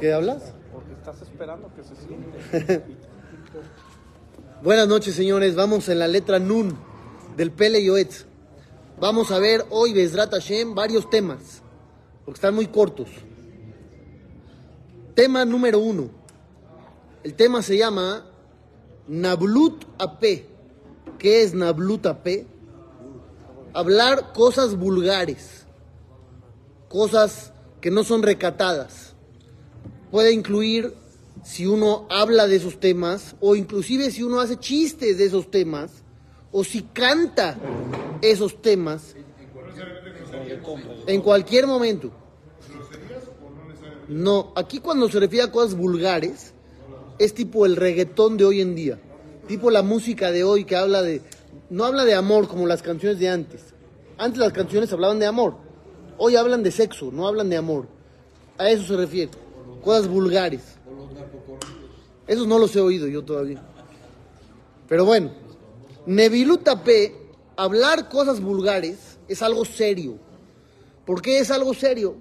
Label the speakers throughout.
Speaker 1: qué hablas?
Speaker 2: Porque estás esperando que se siente.
Speaker 1: Buenas noches, señores. Vamos en la letra Nun del Pele Yoetz. Vamos a ver hoy, Bezrat Hashem, varios temas, porque están muy cortos. Tema número uno. El tema se llama Nablut Ape. ¿Qué es Nablut Ape? Hablar cosas vulgares, cosas que no son recatadas. Puede incluir si uno habla de esos temas o inclusive si uno hace chistes de esos temas o si canta esos temas en cualquier momento. No, aquí cuando se refiere a cosas vulgares es tipo el reggaetón de hoy en día, tipo la música de hoy que habla de no habla de amor como las canciones de antes. Antes las canciones hablaban de amor. Hoy hablan de sexo, no hablan de amor. A eso se refiere. Cosas vulgares. Esos no los he oído yo todavía. Pero bueno, Nevilutapé, hablar cosas vulgares es algo serio. ¿Por qué es algo serio?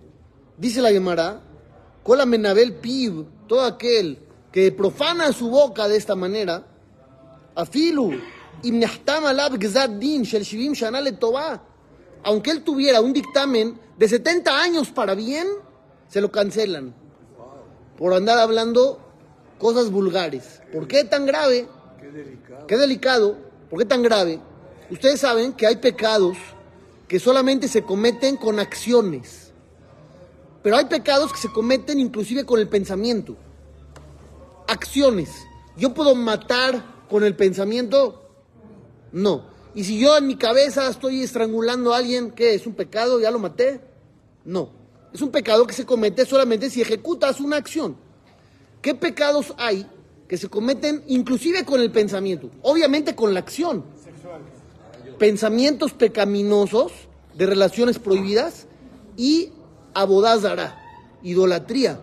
Speaker 1: Dice la Gemara, Cola Menabel Pib, todo aquel que profana su boca de esta manera, Afilu, aunque él tuviera un dictamen de 70 años para bien, se lo cancelan por andar hablando cosas vulgares. ¿Por qué tan grave? Qué delicado. Qué delicado. ¿Por qué tan grave? Ustedes saben que hay pecados que solamente se cometen con acciones. Pero hay pecados que se cometen inclusive con el pensamiento. Acciones. ¿Yo puedo matar con el pensamiento? No. Y si yo en mi cabeza estoy estrangulando a alguien, ¿qué? ¿Es un pecado? ¿Ya lo maté? No. Es un pecado que se comete solamente si ejecutas una acción. ¿Qué pecados hay que se cometen inclusive con el pensamiento? Obviamente con la acción. Pensamientos pecaminosos de relaciones prohibidas y abodazara, idolatría.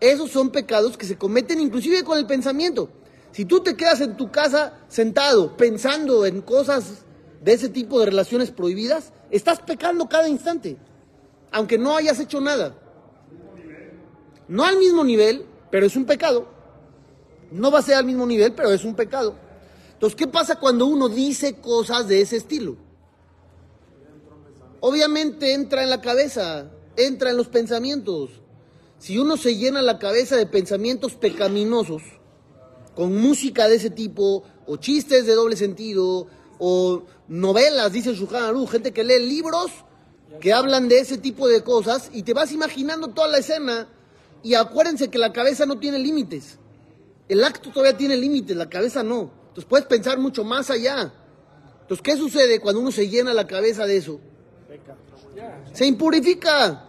Speaker 1: Esos son pecados que se cometen inclusive con el pensamiento. Si tú te quedas en tu casa sentado pensando en cosas de ese tipo de relaciones prohibidas, estás pecando cada instante, aunque no hayas hecho nada. No al mismo nivel, pero es un pecado. No va a ser al mismo nivel, pero es un pecado. Entonces, ¿qué pasa cuando uno dice cosas de ese estilo? Obviamente entra en la cabeza, entra en los pensamientos. Si uno se llena la cabeza de pensamientos pecaminosos, con música de ese tipo, o chistes de doble sentido, o novelas, dice Shulchan Aruch, gente que lee libros que hablan de ese tipo de cosas, y te vas imaginando toda la escena y acuérdense que la cabeza no tiene límites. El acto todavía tiene límites, la cabeza no. Entonces puedes pensar mucho más allá. Entonces, ¿qué sucede cuando uno se llena la cabeza de eso? Se impurifica.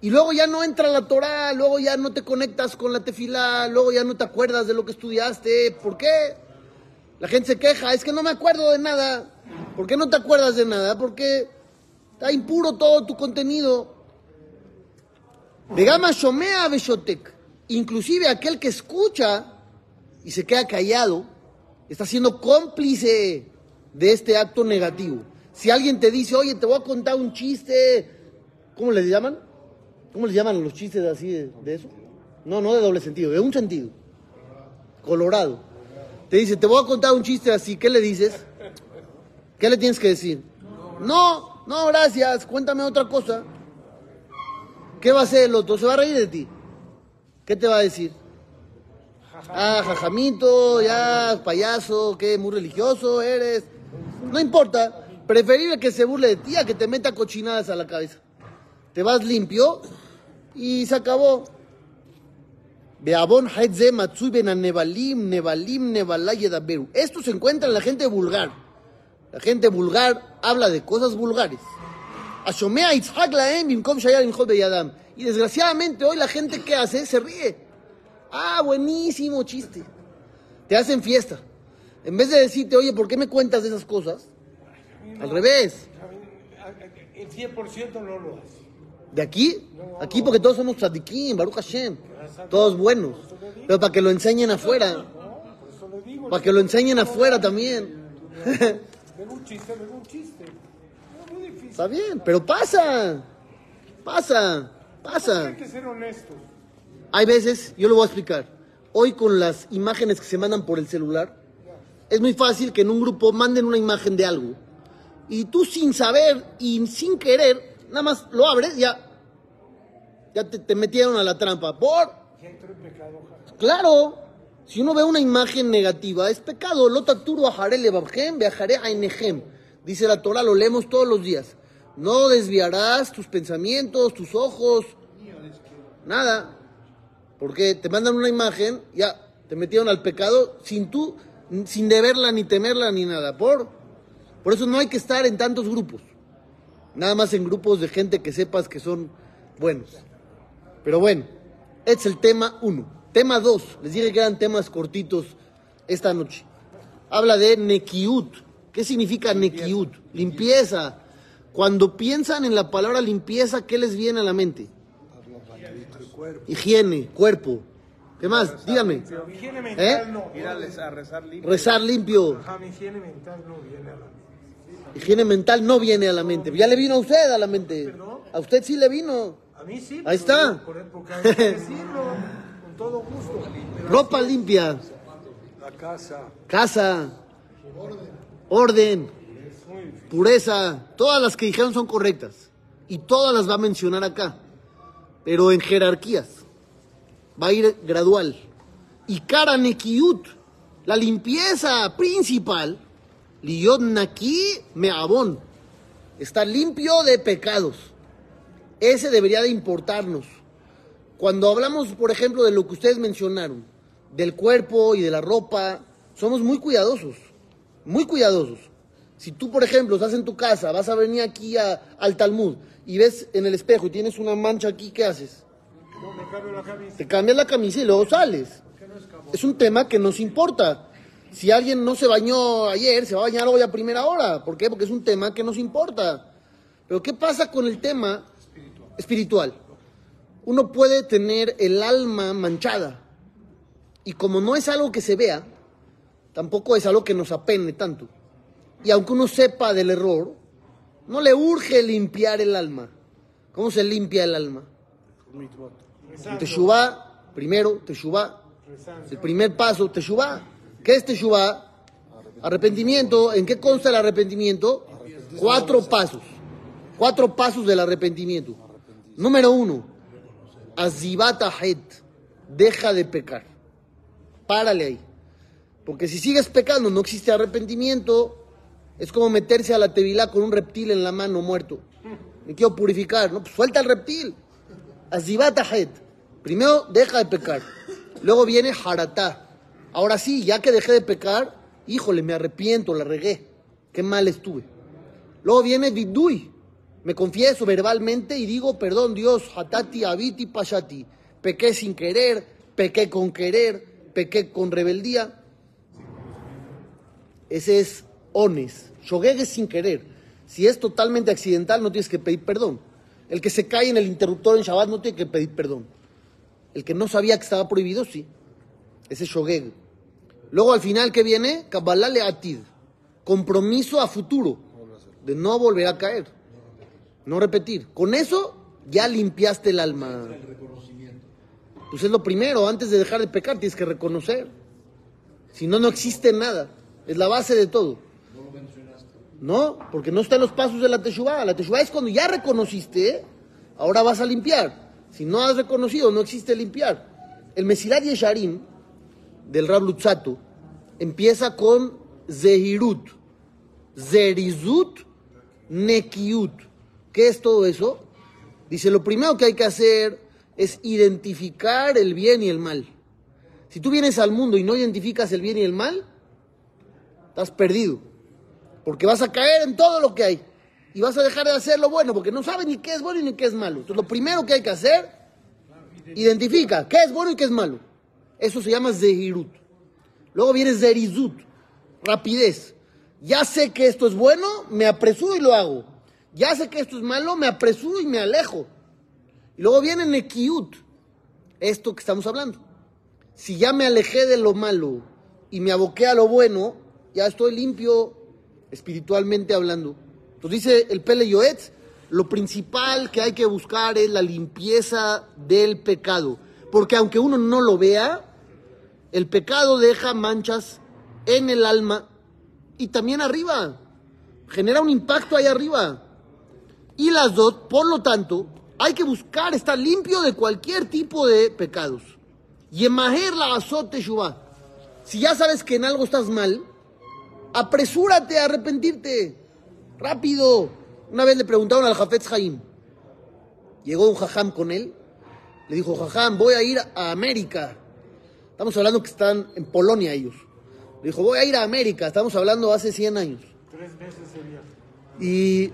Speaker 1: Y luego ya no entra la Torah, luego ya no te conectas con la tefilá, luego ya no te acuerdas de lo que estudiaste. ¿Por qué? La gente se queja, es que no me acuerdo de nada. ¿Por qué no te acuerdas de nada? Porque está impuro todo tu contenido. Vegama Shomea Beshotek. Inclusive aquel que escucha y se queda callado, está siendo cómplice de este acto negativo. Si alguien te dice, oye, te voy a contar un chiste, ¿cómo les llaman? ¿Cómo les llaman los chistes así de, eso? No, no de doble sentido, de un sentido. Colorado. Te dice, te voy a contar un chiste así, ¿qué le dices? ¿Qué le tienes que decir? No, no, gracias, cuéntame otra cosa. ¿Qué va a hacer el otro? Se va a reír de ti. ¿Qué te va a decir? Ah, jajamito, ya, payaso, qué muy religioso eres. No importa, preferible que se burle de ti a que te meta cochinadas a la cabeza. Te vas limpio y se acabó. Esto se encuentra en la gente vulgar. La gente vulgar habla de cosas vulgares. Y desgraciadamente hoy la gente que hace se ríe. Ah, buenísimo chiste. Te hacen fiesta. En vez de decirte, oye, ¿por qué me cuentas de esas cosas? Al revés.
Speaker 3: El 100% no lo hace.
Speaker 1: ¿De aquí? Aquí porque todos somos tzadikim, Baruch Hashem. Todos buenos. Pero para que lo enseñen afuera. Para que lo enseñen afuera también.
Speaker 3: un chiste, un chiste.
Speaker 1: Está bien, pero pasa. Pasa. Pasa.
Speaker 3: Hay que ser honestos.
Speaker 1: Hay veces, yo lo voy a explicar, hoy con las imágenes que se mandan por el celular, es muy fácil que en un grupo manden una imagen de algo y tú sin saber y sin querer, nada más lo abres, ya, ya te, te metieron a la trampa. Por,
Speaker 3: Ya entró en pecado, ja.
Speaker 1: claro, si uno ve una imagen negativa, es pecado. Lotaturu ajaré viajaré a enejem. Dice la Torah, lo leemos todos los días. No desviarás tus pensamientos, tus ojos, nada. Porque te mandan una imagen, ya, te metieron al pecado sin tú, sin deberla, ni temerla, ni nada. Por, por eso no hay que estar en tantos grupos. Nada más en grupos de gente que sepas que son buenos. Pero bueno, es el tema uno. Tema dos, les dije que eran temas cortitos esta noche. Habla de Nekiut. ¿Qué significa Nekiut? Limpieza. Cuando piensan en la palabra limpieza, ¿qué les viene a la mente? Higiene, cuerpo. ¿Qué más?
Speaker 3: Mi higiene mental
Speaker 1: ¿Eh?
Speaker 3: no.
Speaker 2: Ir a, rezar limpio.
Speaker 1: Rezar limpio.
Speaker 3: Ajá, mi higiene mental no viene a la mente.
Speaker 1: Higiene mental no viene a la mente. Ya le vino a usted a la mente.
Speaker 3: ¿Perdón?
Speaker 1: A usted sí le vino.
Speaker 3: A mí sí.
Speaker 1: Ahí
Speaker 3: pero
Speaker 1: está.
Speaker 3: Por, todo gusto.
Speaker 1: Ropa limpia.
Speaker 3: La casa.
Speaker 1: Casa. Orden. Pureza. Todas las que dijeron son correctas. Y todas las va a mencionar acá. Pero en jerarquías. Va a ir gradual. Y cara nekiut. La limpieza principal. Liyot naki meabón. Estar limpio de pecados. Ese debería de importarnos. Cuando hablamos, por ejemplo, de lo que ustedes mencionaron, del cuerpo y de la ropa, somos muy cuidadosos, muy cuidadosos. Si tú, por ejemplo, estás en tu casa, vas a venir aquí a- al Talmud y ves en el espejo y tienes una mancha aquí, ¿qué haces?
Speaker 3: No me cambio la camisa.
Speaker 1: Te cambias la camisa y luego sales. Es un tema que nos importa. Si alguien no se bañó ayer, se va a bañar hoy a primera hora. ¿Por qué? Porque es un tema que nos importa. Pero ¿qué pasa con el tema espiritual? Uno puede tener el alma manchada. Y como no es algo que se vea, tampoco es algo que nos apene tanto. Y aunque uno sepa del error, no le urge limpiar el alma. ¿Cómo se limpia el alma? Teshuvah, primero, Teshuvah,
Speaker 3: Rezando.
Speaker 1: el primer paso, Teshuvah. ¿Qué es Teshuvah? Arrepentimiento. ¿En qué consta el arrepentimiento? Cuatro pasos. Cuatro pasos del arrepentimiento. Número uno, Azibat Ahet. Deja de pecar. Párale ahí. Porque si sigues pecando, no existe arrepentimiento. Es como meterse a la tevilá con un reptil en la mano muerto. Me quiero purificar, ¿no? Pues suelta el reptil. Azibat Ahet. Primero deja de pecar. Luego viene Haratá. Ahora sí, ya que dejé de pecar, híjole, me arrepiento, la regué. Qué mal estuve. Luego viene Vidui. Me confieso verbalmente y digo, perdón Dios, Hatati, Abiti, Pashati. Pequé sin querer, pequé con querer, pequé con rebeldía. Ese es ones. Shogeg es sin querer. Si es totalmente accidental, no tienes que pedir perdón. El que se cae en el interruptor en Shabbat no tiene que pedir perdón. El que no sabía que estaba prohibido, sí. Ese es Shogeg. Luego al final, ¿qué viene? Kabbalah le atid. Compromiso a futuro. De no volver a caer. No repetir. Con eso ya limpiaste el alma. Pues es lo primero. Antes de dejar de pecar, tienes que reconocer. Si no, no existe nada. Es la base de todo. No, porque no está en los pasos de la Teshuvah. La Teshuvah es cuando ya reconociste, ahora vas a limpiar. Si no has reconocido, no existe limpiar. El Mesilat Yesharim del Rab Lutzato empieza con Zehirut, Zerizut, Nekiut. ¿Qué es todo eso? Dice, lo primero que hay que hacer es identificar el bien y el mal. Si tú vienes al mundo y no identificas el bien y el mal, estás perdido. Porque vas a caer en todo lo que hay. Y vas a dejar de hacer lo bueno, porque no sabes ni qué es bueno ni qué es malo. Entonces, lo primero que hay que hacer, identifica qué es bueno y qué es malo. Eso se llama Zehirut. Luego viene Zerizut, rapidez. Ya sé que esto es bueno, me apresuro y lo hago. Ya sé que esto es malo, me apresuro y me alejo. Y luego viene Nekiut, esto que estamos hablando. Si ya me alejé de lo malo y me aboqué a lo bueno, ya estoy limpio espiritualmente hablando. Entonces dice el Pele Yoetz, lo principal que hay que buscar es la limpieza del pecado. Porque aunque uno no lo vea, el pecado deja manchas en el alma y también arriba. Genera un impacto ahí arriba. Y las dos, por lo tanto, hay que buscar estar limpio de cualquier tipo de pecados. Y emajer la azote shubá. Si ya sabes que en algo estás mal, apresúrate a arrepentirte. Rápido. Una vez le preguntaron al Jafetz Haim. Llegó un jajam con él. Le dijo, jajam, voy a ir a América. Estamos hablando que están en Polonia ellos. Le dijo, voy a ir a América. Estamos hablando hace 100 años.
Speaker 3: Tres meses sería.
Speaker 1: Y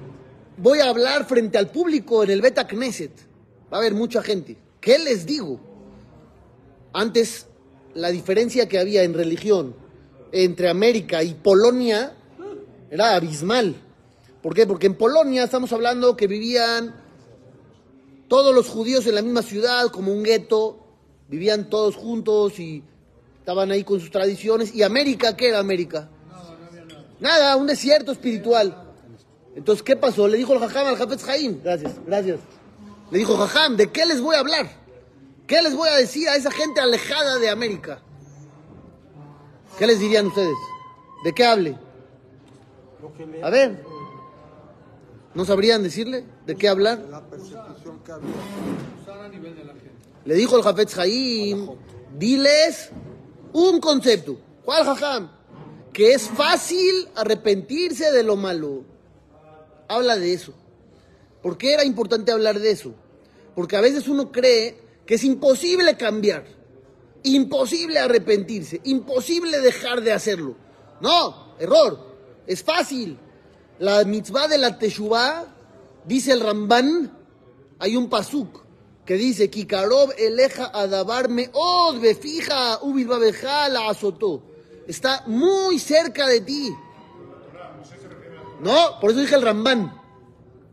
Speaker 1: voy a hablar frente al público en el Beta Knesset. Va a haber mucha gente. ¿Qué les digo? Antes, la diferencia que había en religión entre América y Polonia era abismal. ¿Por qué? Porque en Polonia estamos hablando que vivían todos los judíos en la misma ciudad, como un gueto, vivían todos juntos y estaban ahí con sus tradiciones. ¿Y América qué era América? Nada, un desierto espiritual. Entonces, ¿qué pasó? Le dijo el Jajam al Jafetz Jaim. Gracias, gracias. Le dijo, Jajam, ¿de qué les voy a hablar? ¿Qué les voy a decir a esa gente alejada de América? ¿Qué les dirían ustedes? ¿De qué hable? A ver. ¿No sabrían decirle de qué hablar?
Speaker 3: la persecución que había.
Speaker 1: Le dijo el Jafetz Jaim, diles un concepto. ¿Cuál Jajam? Que es fácil arrepentirse de lo malo. Habla de eso. ¿Por qué era importante hablar de eso? Porque a veces uno cree que es imposible cambiar, imposible arrepentirse, imposible dejar de hacerlo. No, error. Es fácil. La mitzvah de la Teshuvah, dice el Ramban, hay un pasuk que dice, Kikarob eleja adabarme od befija ubibabeja la azotó. Está muy cerca de ti. No, por eso dije el Ramban.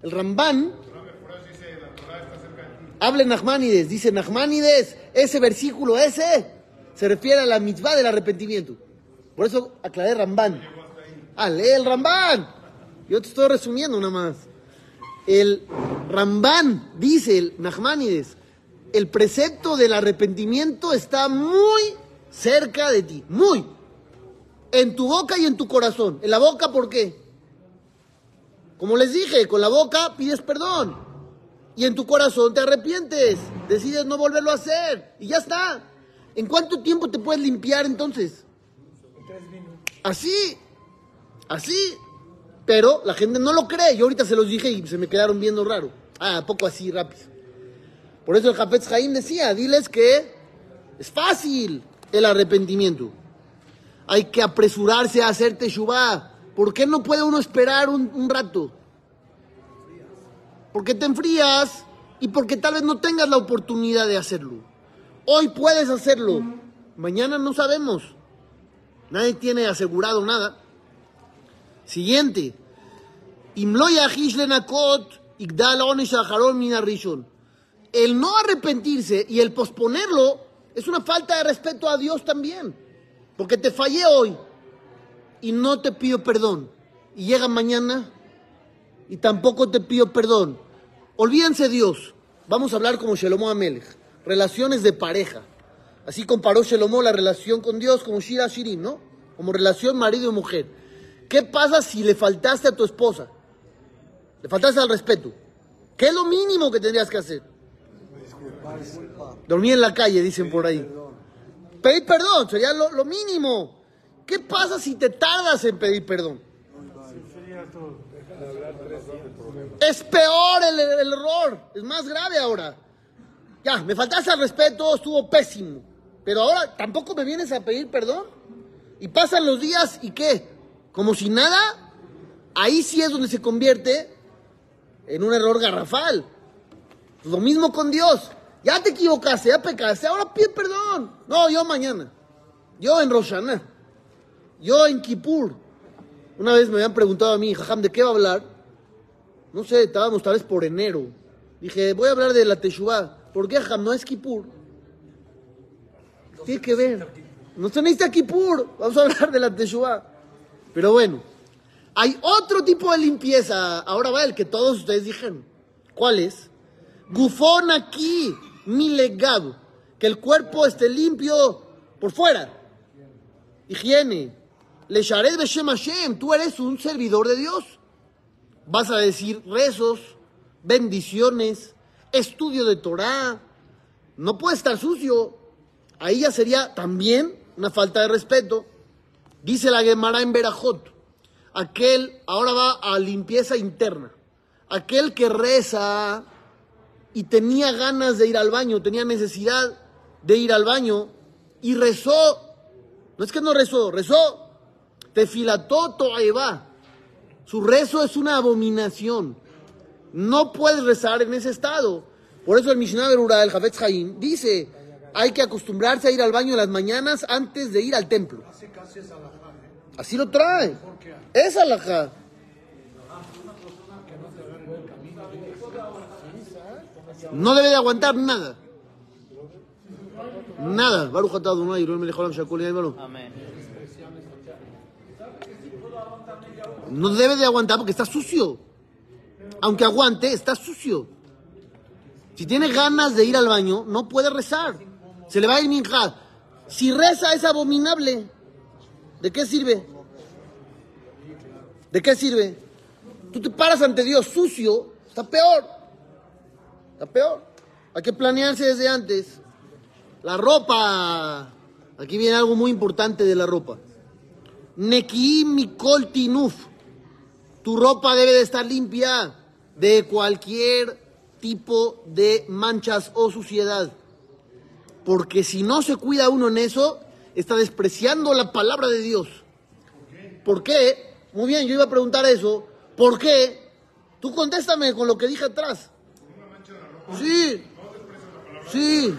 Speaker 1: El Ramban habla Nachmanides, dice Nachmanides, ese versículo ese se refiere a la mitzvah del arrepentimiento. Por eso aclaré Ramban. Ah, lee el Ramban. Yo te estoy resumiendo nada más. El Ramban dice, el Nachmanides, el precepto del arrepentimiento está muy cerca de ti, muy. En tu boca y en tu corazón. En la boca, ¿por qué? Como les dije, con la boca pides perdón. Y en tu corazón te arrepientes. Decides no volverlo a hacer. Y ya está. ¿En cuánto tiempo te puedes limpiar entonces? Así. Así. Pero la gente no lo cree. Yo ahorita se los dije y se me quedaron viendo raro. Ah, poco así, rápido. Por eso el Jafetz Jaim decía, diles que es fácil el arrepentimiento. Hay que apresurarse a hacer teshuvah. ¿Por qué no puede uno esperar un, rato? Porque te enfrías y porque tal vez no tengas la oportunidad de hacerlo. Hoy puedes hacerlo. Mañana no sabemos. Nadie tiene asegurado nada. Siguiente. El no arrepentirse y el posponerlo es una falta de respeto a Dios también. Porque te fallé hoy y no te pido perdón. Y llega mañana y tampoco te pido perdón. Olvídense Dios. Vamos a hablar como Shelomo Amelech. Relaciones de pareja. Así comparó Shelomo la relación con Dios como Shira Shirim, ¿no? Como relación marido y mujer. ¿Qué pasa si le faltaste a tu esposa? Le faltaste al respeto. ¿Qué es lo mínimo que tendrías que hacer? Dormir en la calle, dicen por ahí. Pedir perdón, sería lo mínimo. ¿Qué pasa si te tardas en pedir perdón? Es peor el, error, es más grave ahora. Ya, me faltaste al respeto, estuvo pésimo. Pero ahora tampoco me vienes a pedir perdón. Y pasan los días y qué? Como si nada. Ahí sí es donde se convierte en un error garrafal. Lo mismo con Dios. Ya te equivocaste, ya pecaste, ahora pide perdón. No, yo mañana. Yo en Roshaná. Yo en Kippur. Una vez me habían preguntado a mí, Jajam, ¿de qué va a hablar? No sé, estábamos tal vez por enero. Dije, voy a hablar de la Teshuvah. ¿Por qué, Jajam? No es Kippur. Tiene que ver. No se necesita Kippur. Vamos a hablar de la Teshuvah. Pero bueno, hay otro tipo de limpieza. Ahora va el que todos ustedes dijeron. ¿Cuál es? Gufón aquí, mi legado. que el cuerpo esté limpio por fuera. Higiene. Le Shared Beshem Hashem, tú eres un servidor de Dios. Vas a decir rezos, bendiciones, estudio de Torah. No puede estar sucio. Ahí ya sería también una falta de respeto. Dice la Gemara en Berajot, aquel ahora va a limpieza interna. Aquel que reza y tenía ganas de ir al baño, tenía necesidad de ir al baño y rezó. No es que no rezó, rezó. Tefilató to'eva. Su rezo es una abominación. No puedes rezar en ese estado. Por eso el Mishnah Berura, el Jafetz Haim, dice, hay que acostumbrarse a ir al baño en las mañanas antes de ir al templo. Así lo trae. Es alajá. No debe de aguantar nada. Nada. Baruch.
Speaker 4: Amén.
Speaker 1: No debe de aguantar porque está sucio. Aunque aguante, está sucio. Si tiene ganas de ir al baño, no puede rezar. Se le va a ir minja. Si reza es abominable. ¿De qué sirve? ¿De qué sirve? Tú te paras ante Dios sucio, está peor. Está peor. Hay que planearse desde antes. La ropa. Aquí viene algo muy importante de la ropa. Neki mikol tinuf. Tu ropa debe de estar limpia de cualquier tipo de manchas o suciedad. Porque si no se cuida uno en eso, está despreciando la palabra de Dios. ¿Por qué? Muy bien, yo iba a preguntar eso. ¿Por qué? Tú contéstame con lo que dije atrás. Sí. Sí.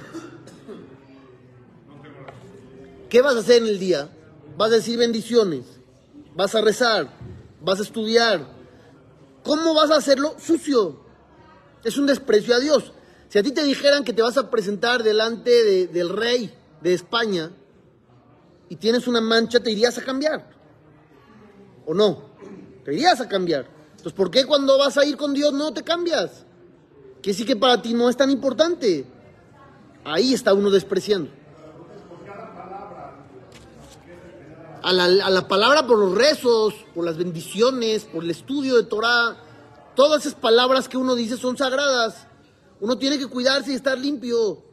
Speaker 1: ¿Qué vas a hacer en el día? Vas a decir bendiciones. Vas a rezar. Vas a estudiar. ¿Cómo vas a hacerlo sucio? Es un desprecio a Dios. Si a ti te dijeran que te vas a presentar delante de- del rey de España y tienes una mancha, te irías a cambiar. ¿O no? Te irías a cambiar. Entonces, ¿por qué cuando vas a ir con Dios no te cambias? Que sí que para ti no es tan importante. Ahí está uno despreciando. A la, a la palabra por los rezos, por las bendiciones, por el estudio de Torah, todas esas palabras que uno dice son sagradas. Uno tiene que cuidarse y estar limpio.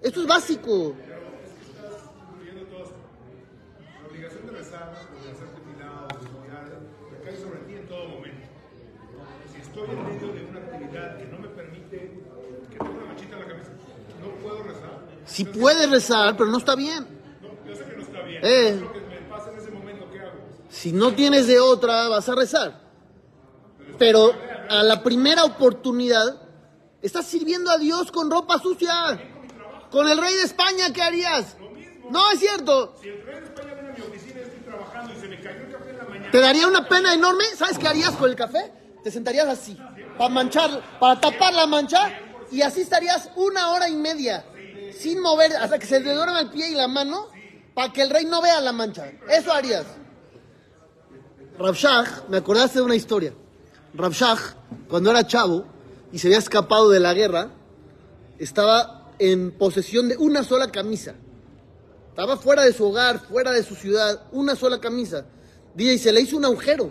Speaker 1: Esto es básico.
Speaker 5: La obligación de rezar, o de hacer tefilá, o de estudiar, recae sobre ti en todo momento. Si estoy en medio de una actividad que no me permite, que tengo una manchita en la cabeza, no puedo rezar.
Speaker 1: Si puedes rezar, pero no está bien.
Speaker 5: No, yo sé que no está bien.
Speaker 1: Eh.
Speaker 5: Lo que me pasa en ese momento, ¿qué hago?
Speaker 1: Si no tienes de otra, vas a rezar. Pero a la primera oportunidad, estás sirviendo a Dios con ropa sucia. Con el rey de España, ¿qué harías? No, es cierto.
Speaker 5: Si el rey de España viene a mi oficina y estoy trabajando y se me cayó el café en la mañana,
Speaker 1: ¿Te daría una pena enorme? ¿Sabes qué harías con el café? Te sentarías así, para manchar, para tapar la mancha, y así estarías una hora y media, sin mover, hasta que se te duerma el pie y la mano, para que el rey no vea la mancha. Eso harías. Rabshah, me acordaste de una historia. Rabshah, cuando era chavo y se había escapado de la guerra, estaba en posesión de una sola camisa. Estaba fuera de su hogar, fuera de su ciudad, una sola camisa. Y se le hizo un agujero.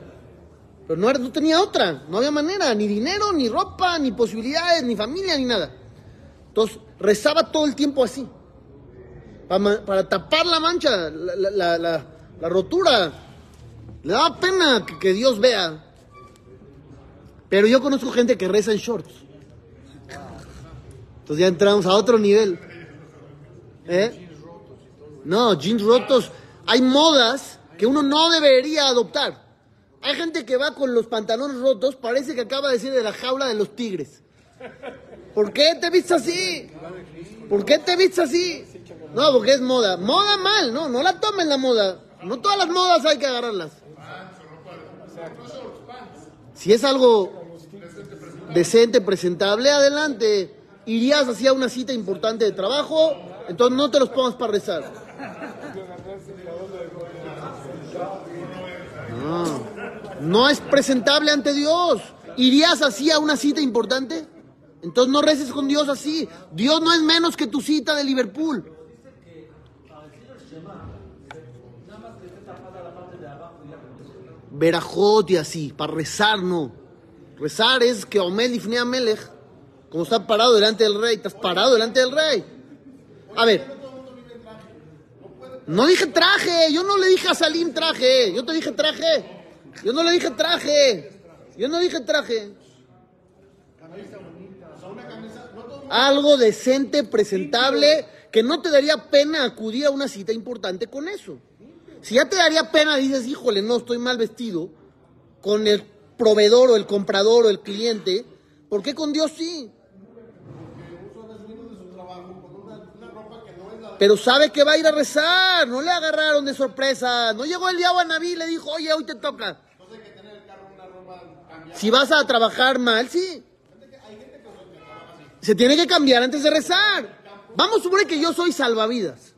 Speaker 1: Pero no, no tenía otra, no había manera, ni dinero, ni ropa, ni posibilidades, ni familia, ni nada. Entonces rezaba todo el tiempo así, para, tapar la mancha, la- la- la- la rotura. Le daba pena que, Dios vea. Pero yo conozco gente que reza en shorts. Entonces ya entramos a otro nivel. ¿Eh? No, jeans rotos. Hay modas que uno no debería adoptar. Hay gente que va con los pantalones rotos, parece que acaba de salir de la jaula de los tigres. ¿Por qué te vistes así? ¿Por qué te vistes así? No, porque es moda. Moda mal, no, no la tomen la moda. No todas las modas hay que agarrarlas. Si es algo decente, presentable, adelante. Irías hacia una cita importante de trabajo, entonces no te los pongas para rezar. No, no es presentable ante Dios. ¿Irías así a una cita importante? Entonces no reces con Dios así. Dios no es menos que tu cita de Liverpool. Verajot y así, para rezar no. Rezar es que Omed Ifnei Melech, como está parado delante del rey, estás parado delante del rey. A ver, no dije traje, yo no le dije a Salim traje, yo te dije traje. Yo no le dije traje, yo no dije traje. Algo decente, presentable, que no te daría pena acudir a una cita importante con eso. Si ya te daría pena, dices, híjole, no, estoy mal vestido, con el proveedor o el comprador o el cliente, ¿por qué con Dios sí? Pero sabe que va a ir a rezar, no le agarraron de sorpresa. No llegó el diablo a Naví y le dijo, oye, hoy te toca. Si vas a trabajar mal, sí. Se tiene que cambiar antes de rezar. Vamos a suponer que yo soy salvavidas.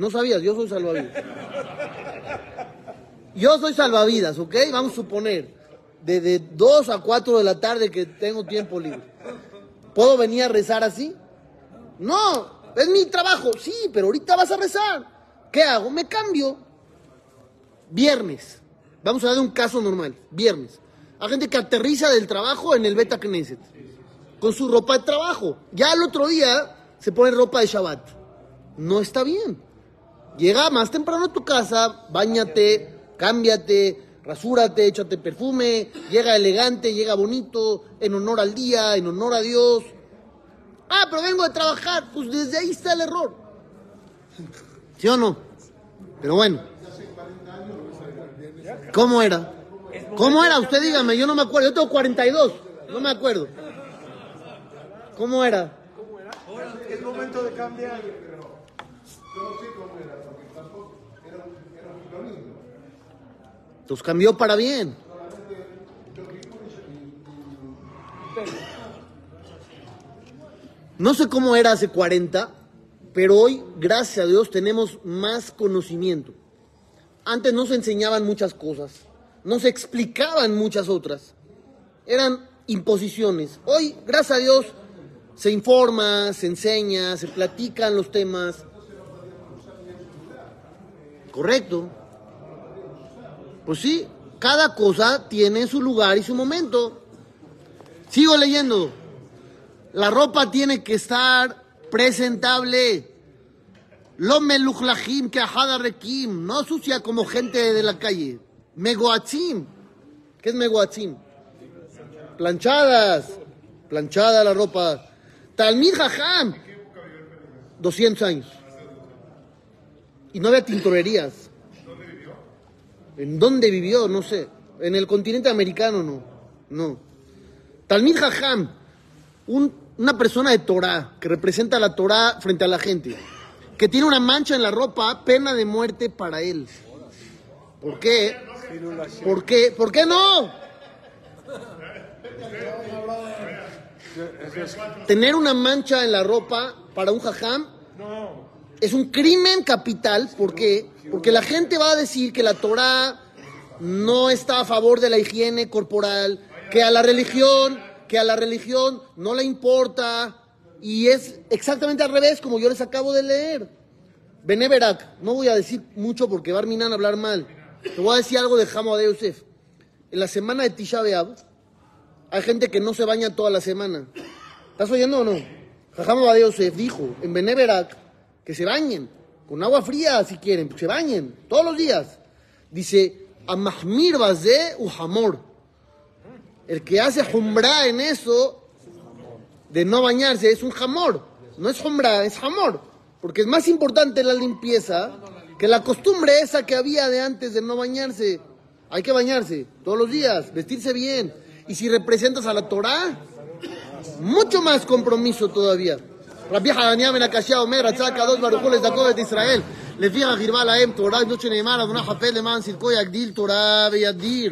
Speaker 1: No sabías, yo soy salvavidas. Yo soy salvavidas, ¿ok? Vamos a suponer. De, de 2 a 4 de la tarde que tengo tiempo libre. ¿Puedo venir a rezar así? No, es mi trabajo. Sí, pero ahorita vas a rezar. ¿Qué hago? Me cambio. Viernes. Vamos a dar un caso normal. Viernes. Hay gente que aterriza del trabajo en el Beta Knesset. Con su ropa de trabajo. Ya el otro día se pone ropa de Shabbat. No está bien. Llega más temprano a tu casa, bañate, cámbiate, rasúrate, échate perfume, llega elegante, llega bonito, en honor al día, en honor a Dios. Ah, pero vengo de trabajar, pues desde ahí está el error. ¿Sí o no? Pero bueno. ¿Cómo era? ¿Cómo era? Usted dígame, yo no me acuerdo. Yo tengo 42, no me acuerdo. ¿Cómo era?
Speaker 2: Es momento de cambiar.
Speaker 1: Cambió para bien. No sé cómo era hace 40, pero hoy, gracias a Dios, tenemos más conocimiento. Antes no se enseñaban muchas cosas, no se explicaban muchas otras. Eran imposiciones. Hoy, gracias a Dios, se informa, se enseña, se platican los temas. Correcto. Pues sí, cada cosa tiene su lugar y su momento. Sigo leyendo. La ropa tiene que estar presentable. Lo melujlajim que ajada rekim. No sucia como gente de la calle. Megoatzim. ¿Qué es megoatzim? Planchadas. Planchada la ropa. Talmid jajam. 200 años. Y no había tintorerías. ¿En dónde vivió? No sé. En el continente americano no. No. Talmid jajam un, una persona de Torah, que representa la Torah frente a la gente, que tiene una mancha en la ropa, pena de muerte para él. ¿Por qué? ¿Por qué? ¿Por qué no? Tener una mancha en la ropa para un jajam es un crimen capital. ¿Por qué? Porque la gente va a decir que la Torah no está a favor de la higiene corporal, que a la religión que a la religión no le importa y es exactamente al revés como yo les acabo de leer. Beneverak, no voy a decir mucho porque va a hablar mal. Te voy a decir algo de Jamo de. En la semana de Tisha B'Av hay gente que no se baña toda la semana. ¿Estás oyendo o no? Jajamo de Yosef dijo en Beneverak que se bañen con agua fría si quieren, se bañen todos los días. Dice, Amahmir Bazé Uhamor. El que hace jumbra en eso de no bañarse es un jamor. No es jumbra, es jamor. Porque es más importante la limpieza que la costumbre esa que había de antes de no bañarse. Hay que bañarse todos los días, vestirse bien. Y si representas a la Torah, mucho más compromiso todavía. רבי חנניה בן הקשיא אומר, רצה הקדוש ברוך הוא לזכות את ישראל. לפיכך הרבה להם תורה, זאת שנאמר, אדוני חפץ למען צדקו יגדיל תורה וידיר.